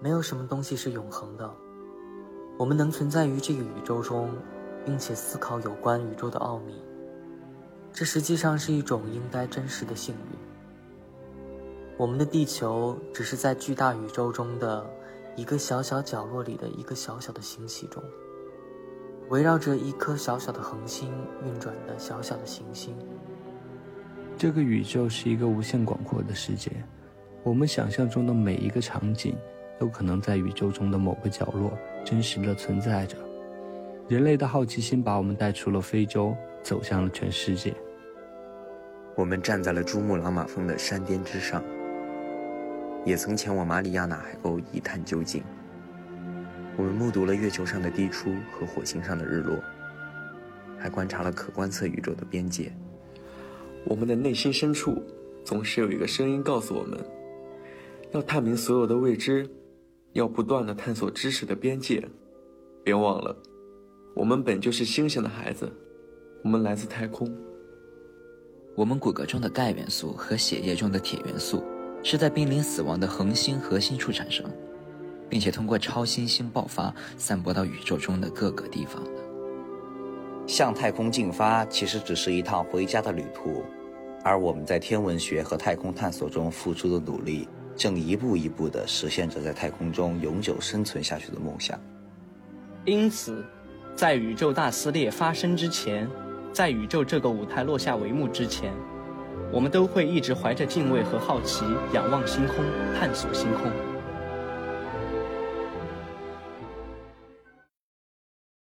没有什么东西是永恒的。我们能存在于这个宇宙中，并且思考有关宇宙的奥秘，这实际上是一种应该真实的幸运。我们的地球只是在巨大宇宙中的一个小小角落里的一个小小的星系中，围绕着一颗小小的恒星运转的小小的行星。这个宇宙是一个无限广阔的世界，我们想象中的每一个场景。都可能在宇宙中的某个角落真实的存在着。人类的好奇心把我们带出了非洲，走向了全世界。我们站在了珠穆朗玛峰的山巅之上，也曾前往马里亚纳海沟一探究竟。我们目睹了月球上的地出和火星上的日落，还观察了可观测宇宙的边界。我们的内心深处总是有一个声音告诉我们，要探明所有的未知。要不断的探索知识的边界，别忘了，我们本就是星星的孩子，我们来自太空。我们骨骼中的钙元素和血液中的铁元素，是在濒临死亡的恒星核心处产生，并且通过超新星爆发散播到宇宙中的各个地方的。向太空进发其实只是一趟回家的旅途，而我们在天文学和太空探索中付出的努力。正一步一步地实现着在太空中永久生存下去的梦想。因此，在宇宙大撕裂发生之前，在宇宙这个舞台落下帷幕之前，我们都会一直怀着敬畏和好奇，仰望星空，探索星空。